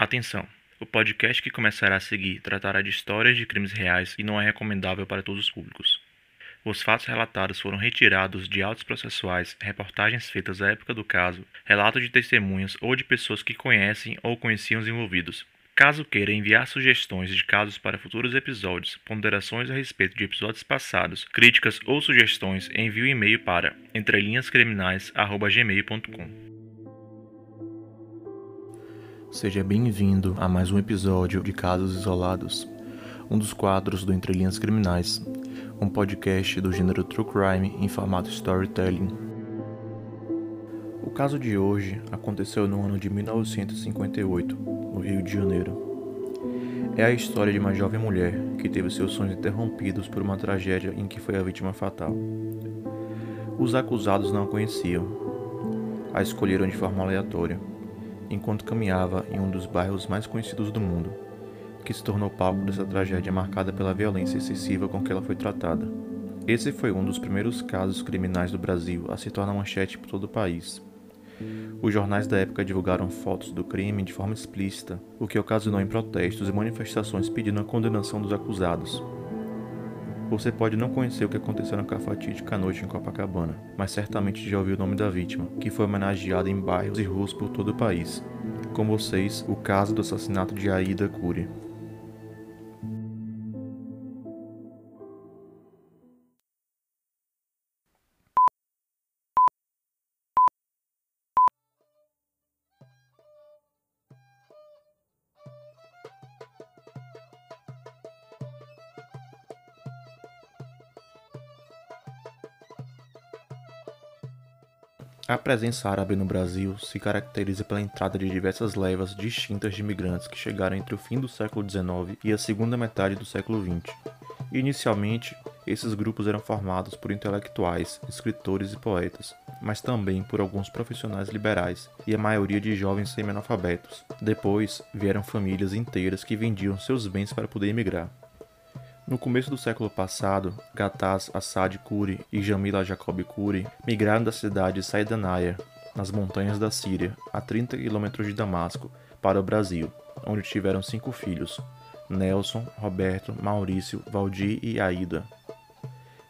Atenção! O podcast que começará a seguir tratará de histórias de crimes reais e não é recomendável para todos os públicos. Os fatos relatados foram retirados de autos processuais, reportagens feitas à época do caso, relatos de testemunhas ou de pessoas que conhecem ou conheciam os envolvidos. Caso queira enviar sugestões de casos para futuros episódios, ponderações a respeito de episódios passados, críticas ou sugestões, envie o um e-mail para entrelinhascriminais@gmail.com. Seja bem-vindo a mais um episódio de Casos Isolados, um dos quadros do Entre Linhas Criminais, um podcast do gênero True Crime em formato storytelling. O caso de hoje aconteceu no ano de 1958, no Rio de Janeiro. É a história de uma jovem mulher que teve seus sonhos interrompidos por uma tragédia em que foi a vítima fatal. Os acusados não a conheciam, a escolheram de forma aleatória enquanto caminhava em um dos bairros mais conhecidos do mundo, que se tornou palco dessa tragédia marcada pela violência excessiva com que ela foi tratada. Esse foi um dos primeiros casos criminais do Brasil a se tornar manchete por todo o país. Os jornais da época divulgaram fotos do crime de forma explícita, o que ocasionou em protestos e manifestações pedindo a condenação dos acusados. Você pode não conhecer o que aconteceu naquela fatídica noite em Copacabana, mas certamente já ouviu o nome da vítima, que foi homenageada em bairros e ruas por todo o país. Com vocês, o caso do assassinato de Aida Cury. A presença árabe no Brasil se caracteriza pela entrada de diversas levas distintas de imigrantes que chegaram entre o fim do século XIX e a segunda metade do século XX. Inicialmente, esses grupos eram formados por intelectuais, escritores e poetas, mas também por alguns profissionais liberais e a maioria de jovens semi-analfabetos. Depois, vieram famílias inteiras que vendiam seus bens para poder emigrar. No começo do século passado, Gataz Assad Kuri e Jamila Jacob Kuri migraram da cidade de Saidanaya, nas montanhas da Síria, a 30 quilômetros de Damasco, para o Brasil, onde tiveram cinco filhos: Nelson, Roberto, Maurício, Valdir e Aida.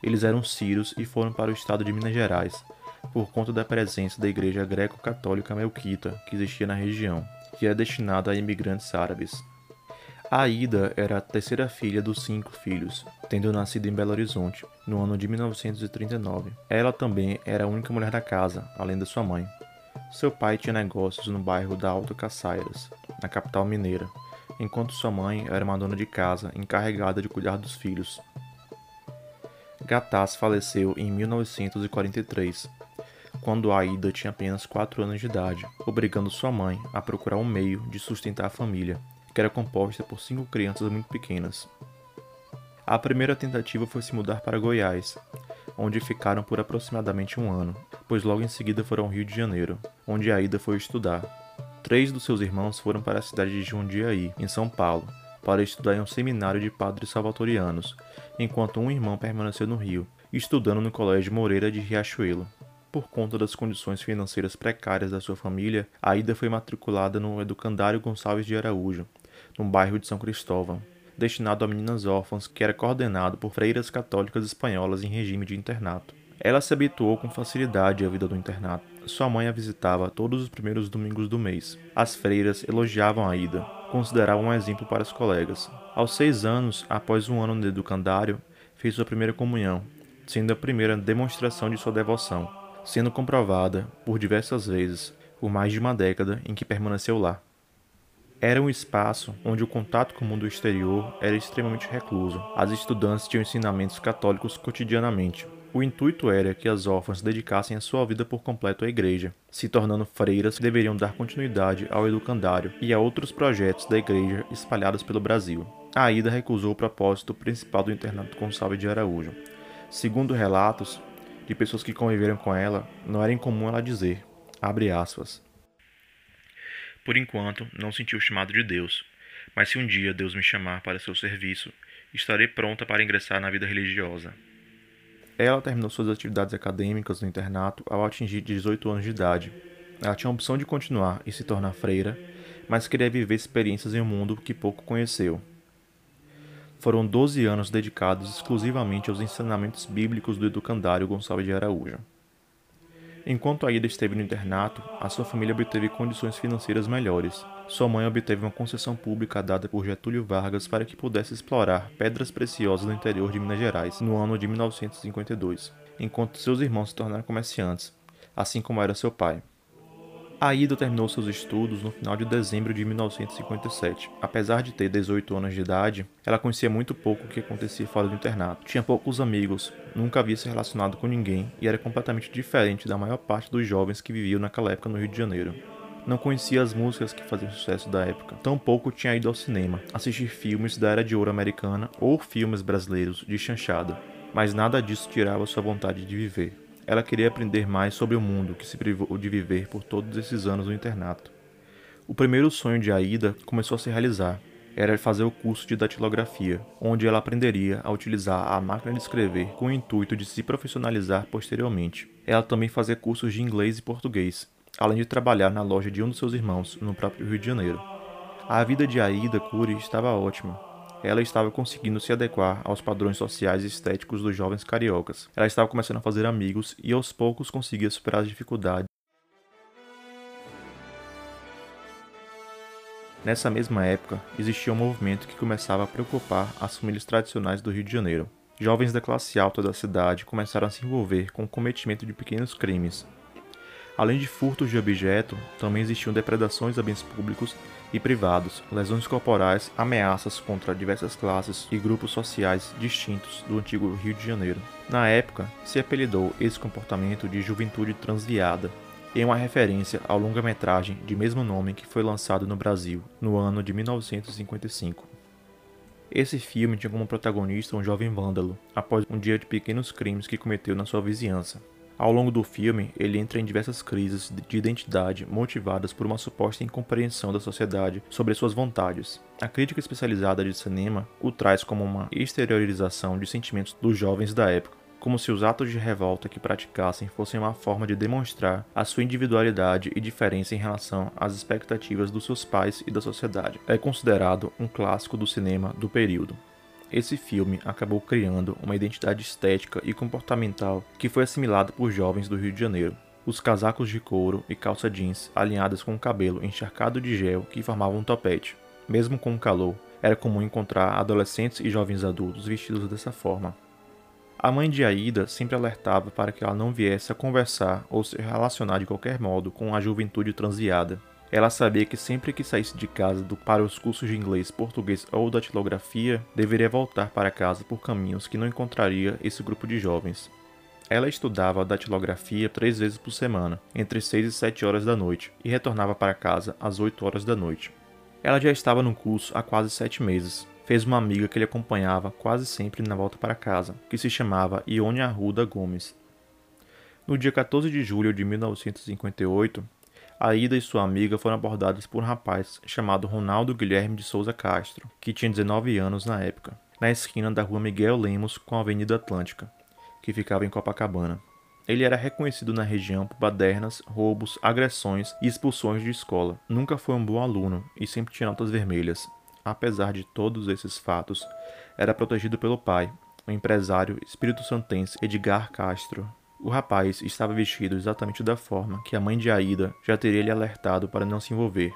Eles eram sírios e foram para o estado de Minas Gerais, por conta da presença da igreja greco-católica melquita que existia na região, que era destinada a imigrantes árabes. Aida era a terceira filha dos cinco filhos, tendo nascido em Belo Horizonte, no ano de 1939. Ela também era a única mulher da casa, além da sua mãe. Seu pai tinha negócios no bairro da Alto Caçairas, na capital mineira, enquanto sua mãe era uma dona de casa encarregada de cuidar dos filhos. Gataz faleceu em 1943, quando Aida tinha apenas 4 anos de idade, obrigando sua mãe a procurar um meio de sustentar a família que era composta por cinco crianças muito pequenas. A primeira tentativa foi se mudar para Goiás, onde ficaram por aproximadamente um ano, pois logo em seguida foram ao Rio de Janeiro, onde Aida foi estudar. Três dos seus irmãos foram para a cidade de Jundiaí, em São Paulo, para estudar em um seminário de padres salvatorianos, enquanto um irmão permaneceu no Rio, estudando no Colégio Moreira de Riachuelo. Por conta das condições financeiras precárias da sua família, Aida foi matriculada no Educandário Gonçalves de Araújo, no bairro de São Cristóvão, destinado a meninas órfãs que era coordenado por freiras católicas espanholas em regime de internato. Ela se habituou com facilidade à vida do internato. Sua mãe a visitava todos os primeiros domingos do mês. As freiras elogiavam a ida, consideravam um exemplo para os colegas. Aos seis anos, após um ano no educandário, fez sua primeira comunhão, sendo a primeira demonstração de sua devoção, sendo comprovada por diversas vezes, por mais de uma década em que permaneceu lá. Era um espaço onde o contato com o mundo exterior era extremamente recluso. As estudantes tinham ensinamentos católicos cotidianamente. O intuito era que as órfãs dedicassem a sua vida por completo à igreja, se tornando freiras deveriam dar continuidade ao educandário e a outros projetos da igreja espalhados pelo Brasil. A Aida recusou o propósito principal do internato Gonçalves de Araújo. Segundo relatos de pessoas que conviveram com ela, não era incomum ela dizer, abre aspas, por enquanto, não senti o chamado de Deus, mas se um dia Deus me chamar para seu serviço, estarei pronta para ingressar na vida religiosa. Ela terminou suas atividades acadêmicas no internato ao atingir 18 anos de idade. Ela tinha a opção de continuar e se tornar freira, mas queria viver experiências em um mundo que pouco conheceu. Foram 12 anos dedicados exclusivamente aos ensinamentos bíblicos do educandário Gonçalves de Araújo. Enquanto Aida esteve no internato, a sua família obteve condições financeiras melhores. Sua mãe obteve uma concessão pública dada por Getúlio Vargas para que pudesse explorar pedras preciosas no interior de Minas Gerais, no ano de 1952, enquanto seus irmãos se tornaram comerciantes, assim como era seu pai. Aida terminou seus estudos no final de dezembro de 1957. Apesar de ter 18 anos de idade, ela conhecia muito pouco o que acontecia fora do internato. Tinha poucos amigos, nunca havia se relacionado com ninguém e era completamente diferente da maior parte dos jovens que viviam naquela época no Rio de Janeiro. Não conhecia as músicas que faziam sucesso da época. Tampouco tinha ido ao cinema, assistir filmes da Era de Ouro americana ou filmes brasileiros de chanchada. Mas nada disso tirava sua vontade de viver. Ela queria aprender mais sobre o mundo que se privou de viver por todos esses anos no internato. O primeiro sonho de Aida começou a se realizar. Era fazer o curso de datilografia, onde ela aprenderia a utilizar a máquina de escrever com o intuito de se profissionalizar posteriormente. Ela também fazia cursos de inglês e português, além de trabalhar na loja de um dos seus irmãos, no próprio Rio de Janeiro. A vida de Aida Cury estava ótima, ela estava conseguindo se adequar aos padrões sociais e estéticos dos jovens cariocas. Ela estava começando a fazer amigos e aos poucos conseguia superar as dificuldades. Nessa mesma época, existia um movimento que começava a preocupar as famílias tradicionais do Rio de Janeiro. Jovens da classe alta da cidade começaram a se envolver com o cometimento de pequenos crimes, Além de furtos de objeto, também existiam depredações a bens públicos e privados, lesões corporais, ameaças contra diversas classes e grupos sociais distintos do antigo Rio de Janeiro. Na época, se apelidou esse comportamento de juventude transviada, em uma referência ao longa-metragem de mesmo nome que foi lançado no Brasil no ano de 1955. Esse filme tinha como protagonista um jovem vândalo, após um dia de pequenos crimes que cometeu na sua vizinhança. Ao longo do filme, ele entra em diversas crises de identidade motivadas por uma suposta incompreensão da sociedade sobre suas vontades. A crítica especializada de cinema o traz como uma exteriorização de sentimentos dos jovens da época, como se os atos de revolta que praticassem fossem uma forma de demonstrar a sua individualidade e diferença em relação às expectativas dos seus pais e da sociedade. É considerado um clássico do cinema do período. Esse filme acabou criando uma identidade estética e comportamental que foi assimilada por jovens do Rio de Janeiro. Os casacos de couro e calça jeans alinhadas com o cabelo encharcado de gel que formavam um topete. Mesmo com o calor, era comum encontrar adolescentes e jovens adultos vestidos dessa forma. A mãe de Aida sempre alertava para que ela não viesse a conversar ou se relacionar de qualquer modo com a juventude transviada, ela sabia que sempre que saísse de casa para os cursos de inglês, português ou datilografia, deveria voltar para casa por caminhos que não encontraria esse grupo de jovens. Ela estudava datilografia três vezes por semana, entre 6 e 7 horas da noite, e retornava para casa às 8 horas da noite. Ela já estava no curso há quase sete meses. Fez uma amiga que lhe acompanhava quase sempre na volta para casa, que se chamava Ione Arruda Gomes. No dia 14 de julho de 1958, Aida e sua amiga foram abordadas por um rapaz chamado Ronaldo Guilherme de Souza Castro, que tinha 19 anos na época, na esquina da rua Miguel Lemos com a Avenida Atlântica, que ficava em Copacabana. Ele era reconhecido na região por badernas, roubos, agressões e expulsões de escola. Nunca foi um bom aluno e sempre tinha notas vermelhas. Apesar de todos esses fatos, era protegido pelo pai, o empresário espírito-santense Edgar Castro, o rapaz estava vestido exatamente da forma que a mãe de Aida já teria lhe alertado para não se envolver.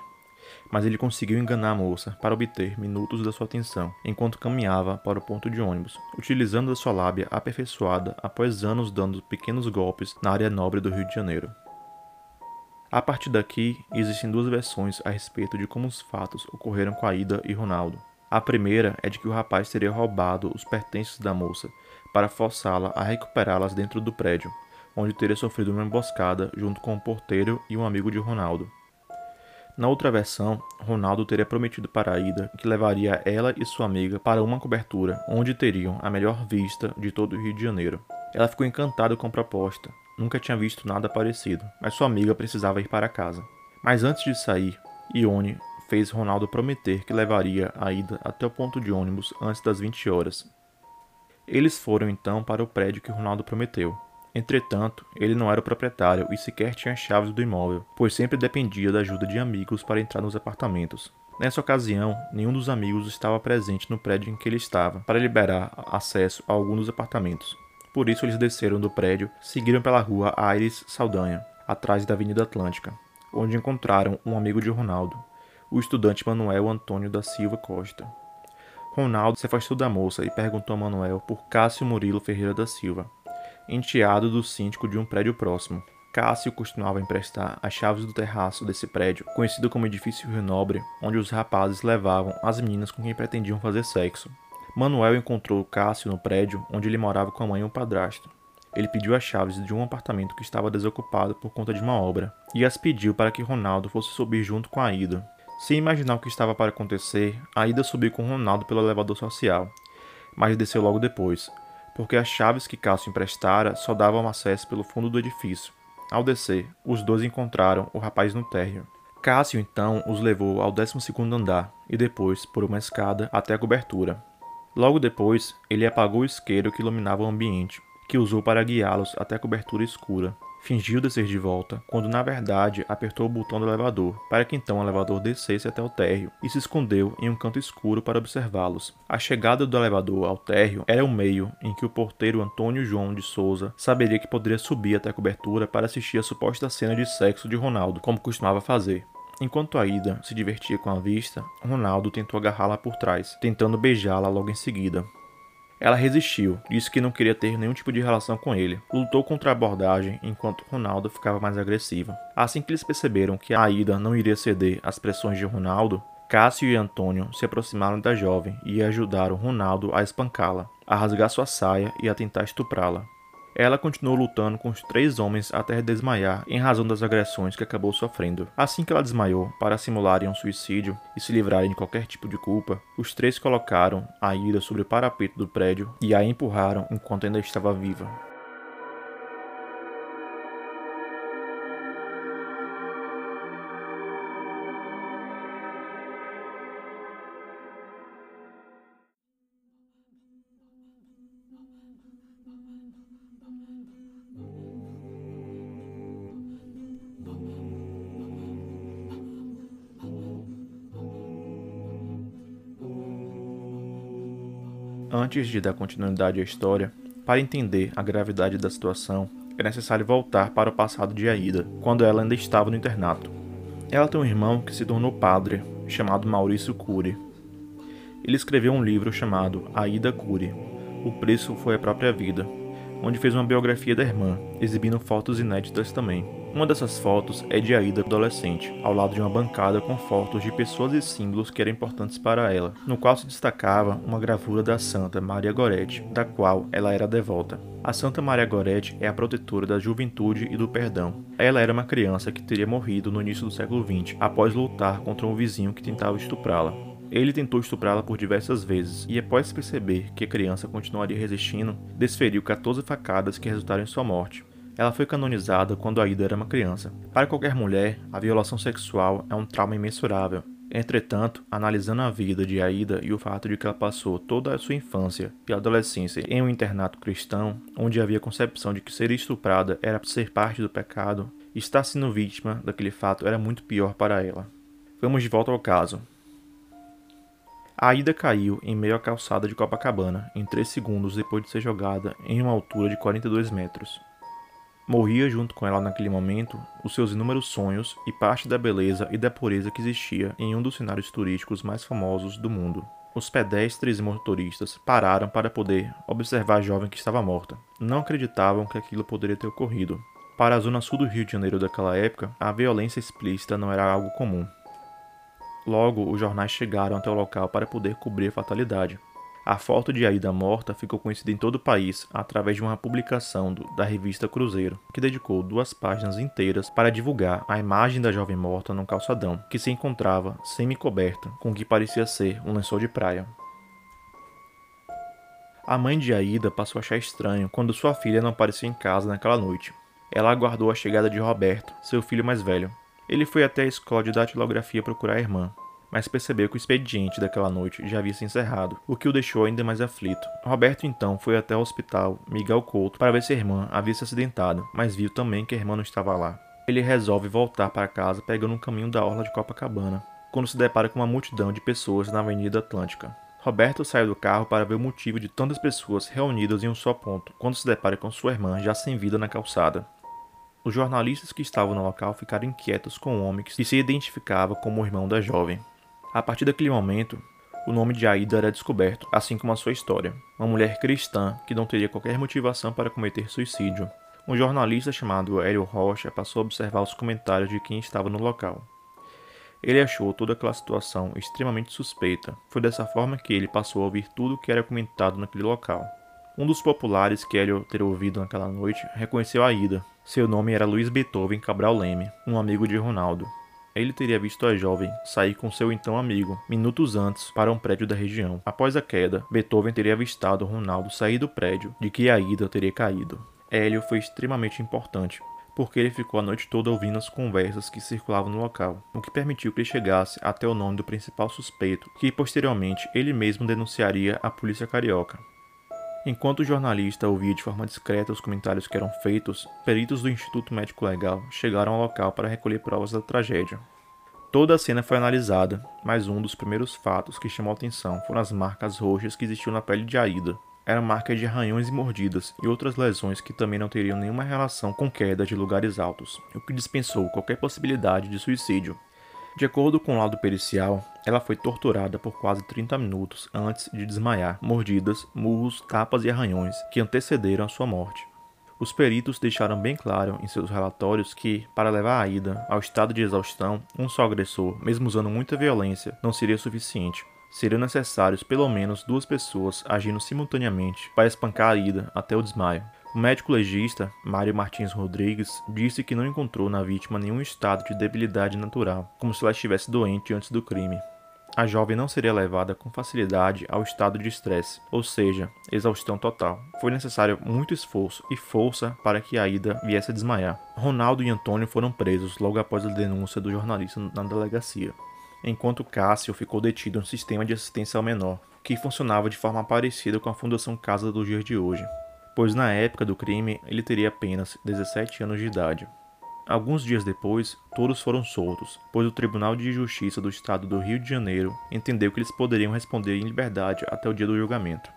Mas ele conseguiu enganar a moça para obter minutos da sua atenção, enquanto caminhava para o ponto de ônibus, utilizando a sua lábia aperfeiçoada após anos dando pequenos golpes na área nobre do Rio de Janeiro. A partir daqui, existem duas versões a respeito de como os fatos ocorreram com Aida e Ronaldo. A primeira é de que o rapaz teria roubado os pertences da moça para forçá-la a recuperá-las dentro do prédio, onde teria sofrido uma emboscada junto com o porteiro e um amigo de Ronaldo. Na outra versão, Ronaldo teria prometido para Ida que levaria ela e sua amiga para uma cobertura onde teriam a melhor vista de todo o Rio de Janeiro. Ela ficou encantada com a proposta, nunca tinha visto nada parecido, mas sua amiga precisava ir para casa. Mas antes de sair, Ione fez Ronaldo prometer que levaria a Ida até o ponto de ônibus antes das 20 horas, eles foram então para o prédio que Ronaldo prometeu. Entretanto, ele não era o proprietário e sequer tinha chaves do imóvel, pois sempre dependia da ajuda de amigos para entrar nos apartamentos. Nessa ocasião, nenhum dos amigos estava presente no prédio em que ele estava para liberar acesso a algum dos apartamentos. Por isso, eles desceram do prédio, seguiram pela rua Aires Saldanha, atrás da Avenida Atlântica, onde encontraram um amigo de Ronaldo, o estudante Manuel Antônio da Silva Costa. Ronaldo se afastou da moça e perguntou a Manuel por Cássio Murilo Ferreira da Silva, enteado do síndico de um prédio próximo. Cássio costumava emprestar as chaves do terraço desse prédio, conhecido como Edifício Rio Nobre, onde os rapazes levavam as meninas com quem pretendiam fazer sexo. Manuel encontrou Cássio no prédio onde ele morava com a mãe e o padrasto. Ele pediu as chaves de um apartamento que estava desocupado por conta de uma obra e as pediu para que Ronaldo fosse subir junto com a Ida. Sem imaginar o que estava para acontecer, a Ida subiu com Ronaldo pelo elevador social, mas desceu logo depois, porque as chaves que Cássio emprestara só davam acesso pelo fundo do edifício. Ao descer, os dois encontraram o rapaz no térreo. Cássio então os levou ao 12 andar e depois, por uma escada, até a cobertura. Logo depois, ele apagou o isqueiro que iluminava o ambiente, que usou para guiá-los até a cobertura escura, fingiu descer de volta, quando na verdade apertou o botão do elevador, para que então o elevador descesse até o térreo e se escondeu em um canto escuro para observá-los. A chegada do elevador ao térreo era o meio em que o porteiro Antônio João de Souza saberia que poderia subir até a cobertura para assistir a suposta cena de sexo de Ronaldo, como costumava fazer. Enquanto Aida se divertia com a vista, Ronaldo tentou agarrá-la por trás, tentando beijá-la logo em seguida. Ela resistiu, disse que não queria ter nenhum tipo de relação com ele. Lutou contra a abordagem enquanto Ronaldo ficava mais agressiva. Assim que eles perceberam que Aida não iria ceder às pressões de Ronaldo, Cássio e Antônio se aproximaram da jovem e ajudaram Ronaldo a espancá-la, a rasgar sua saia e a tentar estuprá-la. Ela continuou lutando com os três homens até desmaiar em razão das agressões que acabou sofrendo. Assim que ela desmaiou, para simularem um suicídio e se livrarem de qualquer tipo de culpa, os três colocaram a ira sobre o parapeito do prédio e a empurraram enquanto ainda estava viva. Antes de dar continuidade à história, para entender a gravidade da situação, é necessário voltar para o passado de Aida, quando ela ainda estava no internato. Ela tem um irmão que se tornou padre, chamado Maurício Cury. Ele escreveu um livro chamado Aida Cury. O preço foi a própria vida, onde fez uma biografia da irmã, exibindo fotos inéditas também. Uma dessas fotos é de Aida adolescente, ao lado de uma bancada com fotos de pessoas e símbolos que eram importantes para ela, no qual se destacava uma gravura da Santa Maria Gorete, da qual ela era devota. A Santa Maria Gorete é a protetora da juventude e do perdão. Ela era uma criança que teria morrido no início do século XX, após lutar contra um vizinho que tentava estuprá-la. Ele tentou estuprá-la por diversas vezes e, após perceber que a criança continuaria resistindo, desferiu 14 facadas que resultaram em sua morte. Ela foi canonizada quando Aida era uma criança. Para qualquer mulher, a violação sexual é um trauma imensurável. Entretanto, analisando a vida de Aida e o fato de que ela passou toda a sua infância e adolescência em um internato cristão, onde havia concepção de que ser estuprada era ser parte do pecado, estar sendo vítima daquele fato era muito pior para ela. Vamos de volta ao caso. A Aida caiu em meio à calçada de Copacabana em 3 segundos depois de ser jogada em uma altura de 42 metros. Morria junto com ela naquele momento os seus inúmeros sonhos e parte da beleza e da pureza que existia em um dos cenários turísticos mais famosos do mundo. Os pedestres e motoristas pararam para poder observar a jovem que estava morta. Não acreditavam que aquilo poderia ter ocorrido. Para a zona sul do Rio de Janeiro daquela época, a violência explícita não era algo comum. Logo, os jornais chegaram até o local para poder cobrir a fatalidade. A foto de Aida morta ficou conhecida em todo o país através de uma publicação do, da revista Cruzeiro, que dedicou duas páginas inteiras para divulgar a imagem da jovem morta num calçadão, que se encontrava semi-coberta com o que parecia ser um lençol de praia. A mãe de Aida passou a achar estranho quando sua filha não apareceu em casa naquela noite. Ela aguardou a chegada de Roberto, seu filho mais velho, ele foi até a escola de datilografia procurar a irmã, mas percebeu que o expediente daquela noite já havia se encerrado, o que o deixou ainda mais aflito. Roberto então foi até o hospital Miguel Couto para ver se a irmã havia se acidentado, mas viu também que a irmã não estava lá. Ele resolve voltar para casa pegando um caminho da orla de Copacabana, quando se depara com uma multidão de pessoas na Avenida Atlântica. Roberto saiu do carro para ver o motivo de tantas pessoas reunidas em um só ponto, quando se depara com sua irmã já sem vida na calçada. Os jornalistas que estavam no local ficaram inquietos com o homem que se identificava como o irmão da jovem. A partir daquele momento, o nome de Aida era descoberto, assim como a sua história. Uma mulher cristã que não teria qualquer motivação para cometer suicídio. Um jornalista chamado Hélio Rocha passou a observar os comentários de quem estava no local. Ele achou toda aquela situação extremamente suspeita. Foi dessa forma que ele passou a ouvir tudo o que era comentado naquele local. Um dos populares que Hélio ter ouvido naquela noite reconheceu a ida. Seu nome era Luiz Beethoven Cabral Leme, um amigo de Ronaldo. Ele teria visto a jovem sair com seu então amigo minutos antes para um prédio da região. Após a queda, Beethoven teria avistado Ronaldo sair do prédio de que a ida teria caído. Hélio foi extremamente importante, porque ele ficou a noite toda ouvindo as conversas que circulavam no local, o que permitiu que ele chegasse até o nome do principal suspeito, que posteriormente ele mesmo denunciaria à polícia carioca. Enquanto o jornalista ouvia de forma discreta os comentários que eram feitos, peritos do Instituto Médico Legal chegaram ao local para recolher provas da tragédia. Toda a cena foi analisada, mas um dos primeiros fatos que chamou a atenção foram as marcas roxas que existiam na pele de Aida, era marca de arranhões e mordidas e outras lesões que também não teriam nenhuma relação com queda de lugares altos, o que dispensou qualquer possibilidade de suicídio. De acordo com o laudo pericial, ela foi torturada por quase 30 minutos antes de desmaiar, mordidas, murros, tapas e arranhões que antecederam a sua morte. Os peritos deixaram bem claro em seus relatórios que, para levar a Ida ao estado de exaustão, um só agressor, mesmo usando muita violência, não seria suficiente seriam necessários pelo menos duas pessoas agindo simultaneamente para espancar a ida até o desmaio. O médico legista, Mário Martins Rodrigues, disse que não encontrou na vítima nenhum estado de debilidade natural, como se ela estivesse doente antes do crime. A jovem não seria levada com facilidade ao estado de estresse, ou seja, exaustão total. Foi necessário muito esforço e força para que a ida viesse a desmaiar. Ronaldo e Antônio foram presos logo após a denúncia do jornalista na delegacia enquanto Cássio ficou detido no sistema de assistência ao menor, que funcionava de forma parecida com a Fundação Casa dos dias de hoje, pois na época do crime ele teria apenas 17 anos de idade. Alguns dias depois, todos foram soltos, pois o Tribunal de Justiça do Estado do Rio de Janeiro entendeu que eles poderiam responder em liberdade até o dia do julgamento.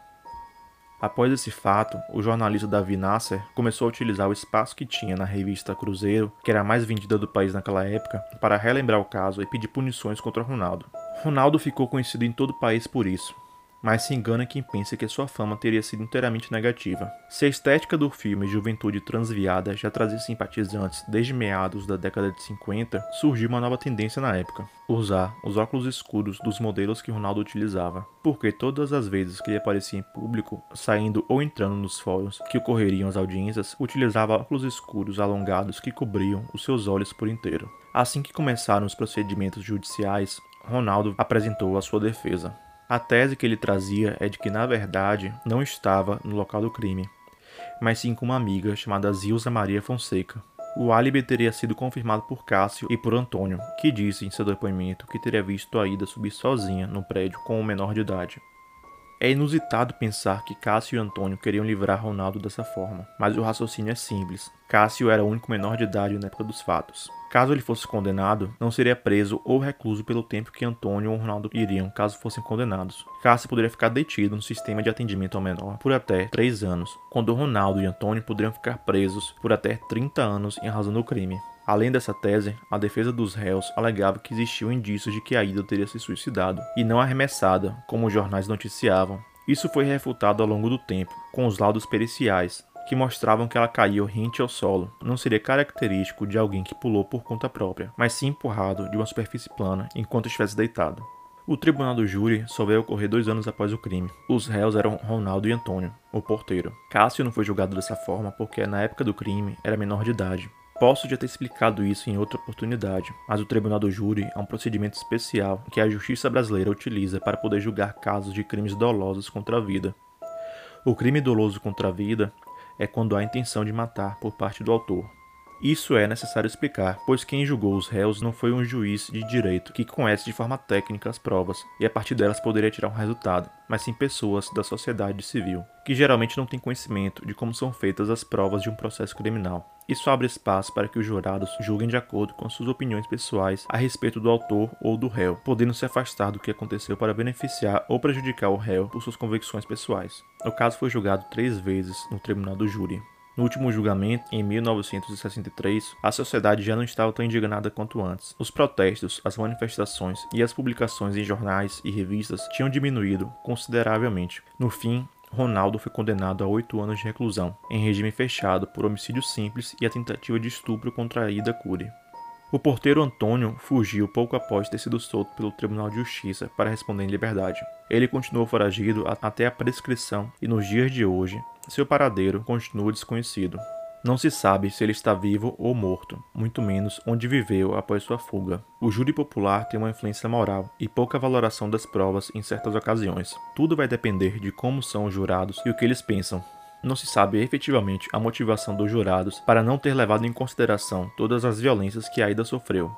Após esse fato, o jornalista Davi Nasser começou a utilizar o espaço que tinha na revista Cruzeiro, que era a mais vendida do país naquela época, para relembrar o caso e pedir punições contra Ronaldo. Ronaldo ficou conhecido em todo o país por isso, mas se engana quem pensa que sua fama teria sido inteiramente negativa. Se a estética do filme Juventude Transviada já trazia simpatizantes desde meados da década de 50, surgiu uma nova tendência na época: usar os óculos escuros dos modelos que Ronaldo utilizava. Porque todas as vezes que ele aparecia em público, saindo ou entrando nos fóruns que ocorreriam as audiências, utilizava óculos escuros alongados que cobriam os seus olhos por inteiro. Assim que começaram os procedimentos judiciais, Ronaldo apresentou a sua defesa. A tese que ele trazia é de que, na verdade, não estava no local do crime, mas sim com uma amiga chamada Zilza Maria Fonseca. O álibi teria sido confirmado por Cássio e por Antônio, que disse em seu depoimento que teria visto a Ida subir sozinha no prédio com um menor de idade. É inusitado pensar que Cássio e Antônio queriam livrar Ronaldo dessa forma, mas o raciocínio é simples. Cássio era o único menor de idade na época dos fatos. Caso ele fosse condenado, não seria preso ou recluso pelo tempo que Antônio ou Ronaldo iriam caso fossem condenados. Cássio poderia ficar detido no sistema de atendimento ao menor por até 3 anos, quando Ronaldo e Antônio poderiam ficar presos por até 30 anos em razão do crime. Além dessa tese, a defesa dos réus alegava que existiam indícios de que a Ida teria se suicidado, e não arremessada, como os jornais noticiavam. Isso foi refutado ao longo do tempo, com os laudos periciais, que mostravam que ela caiu rente ao solo. Não seria característico de alguém que pulou por conta própria, mas sim empurrado de uma superfície plana enquanto estivesse deitado. O tribunal do júri só veio ocorrer dois anos após o crime. Os réus eram Ronaldo e Antônio, o porteiro. Cássio não foi julgado dessa forma porque, na época do crime, era menor de idade. Posso já ter explicado isso em outra oportunidade, mas o tribunal do júri é um procedimento especial que a justiça brasileira utiliza para poder julgar casos de crimes dolosos contra a vida. O crime doloso contra a vida é quando há intenção de matar por parte do autor. Isso é necessário explicar, pois quem julgou os réus não foi um juiz de direito que conhece de forma técnica as provas e a partir delas poderia tirar um resultado, mas sim pessoas da sociedade civil, que geralmente não têm conhecimento de como são feitas as provas de um processo criminal. Isso abre espaço para que os jurados julguem de acordo com suas opiniões pessoais a respeito do autor ou do réu, podendo se afastar do que aconteceu para beneficiar ou prejudicar o réu por suas convicções pessoais. O caso foi julgado três vezes no tribunal do júri. No último julgamento, em 1963, a sociedade já não estava tão indignada quanto antes. Os protestos, as manifestações e as publicações em jornais e revistas tinham diminuído consideravelmente. No fim, Ronaldo foi condenado a oito anos de reclusão, em regime fechado, por homicídio simples e a tentativa de estupro contra Ida Cury. O porteiro Antônio fugiu pouco após ter sido solto pelo Tribunal de Justiça para responder em liberdade. Ele continuou foragido até a prescrição e nos dias de hoje seu paradeiro continua desconhecido. Não se sabe se ele está vivo ou morto, muito menos onde viveu após sua fuga. O júri popular tem uma influência moral e pouca valoração das provas em certas ocasiões. Tudo vai depender de como são os jurados e o que eles pensam. Não se sabe efetivamente a motivação dos jurados para não ter levado em consideração todas as violências que Aida sofreu.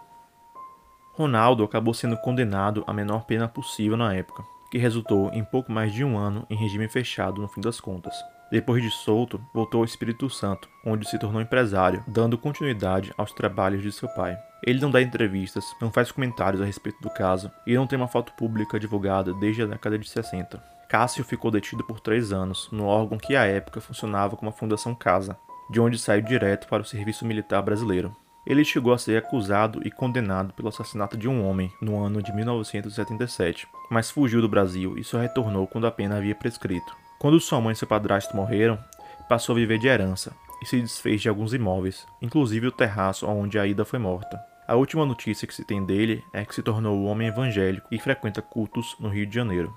Ronaldo acabou sendo condenado à menor pena possível na época, que resultou em pouco mais de um ano em regime fechado no fim das contas. Depois de solto, voltou ao Espírito Santo, onde se tornou empresário, dando continuidade aos trabalhos de seu pai. Ele não dá entrevistas, não faz comentários a respeito do caso e não tem uma foto pública divulgada desde a década de 60. Cássio ficou detido por três anos no órgão que à época funcionava como a Fundação Casa, de onde saiu direto para o Serviço Militar Brasileiro. Ele chegou a ser acusado e condenado pelo assassinato de um homem no ano de 1977, mas fugiu do Brasil e só retornou quando a pena havia prescrito. Quando sua mãe e seu padrasto morreram, passou a viver de herança e se desfez de alguns imóveis, inclusive o terraço onde a Ida foi morta. A última notícia que se tem dele é que se tornou um homem evangélico e frequenta cultos no Rio de Janeiro.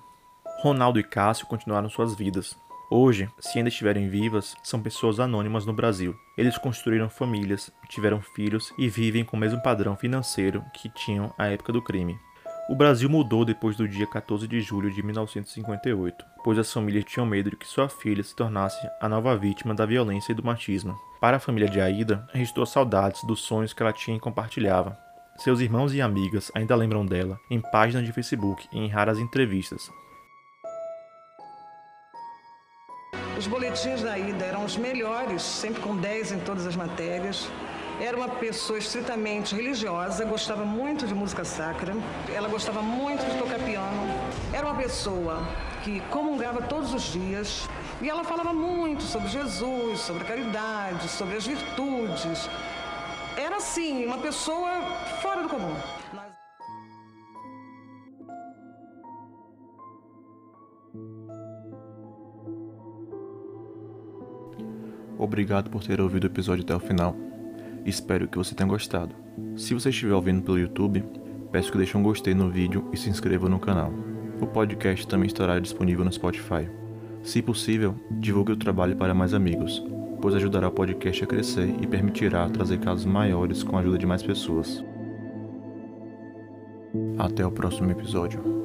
Ronaldo e Cássio continuaram suas vidas. Hoje, se ainda estiverem vivas, são pessoas anônimas no Brasil. Eles construíram famílias, tiveram filhos e vivem com o mesmo padrão financeiro que tinham à época do crime. O Brasil mudou depois do dia 14 de julho de 1958, pois as famílias tinham medo de que sua filha se tornasse a nova vítima da violência e do machismo. Para a família de Aida, restou saudades dos sonhos que ela tinha e compartilhava. Seus irmãos e amigas ainda lembram dela em páginas de Facebook e em raras entrevistas. Os boletins da Aida eram os melhores, sempre com 10 em todas as matérias. Era uma pessoa estritamente religiosa, gostava muito de música sacra, ela gostava muito de tocar piano. Era uma pessoa que comungava todos os dias e ela falava muito sobre Jesus, sobre a caridade, sobre as virtudes. Era assim, uma pessoa fora do comum. Obrigado por ter ouvido o episódio até o final. Espero que você tenha gostado. Se você estiver ouvindo pelo YouTube, peço que deixe um gostei no vídeo e se inscreva no canal. O podcast também estará disponível no Spotify. Se possível, divulgue o trabalho para mais amigos, pois ajudará o podcast a crescer e permitirá trazer casos maiores com a ajuda de mais pessoas. Até o próximo episódio.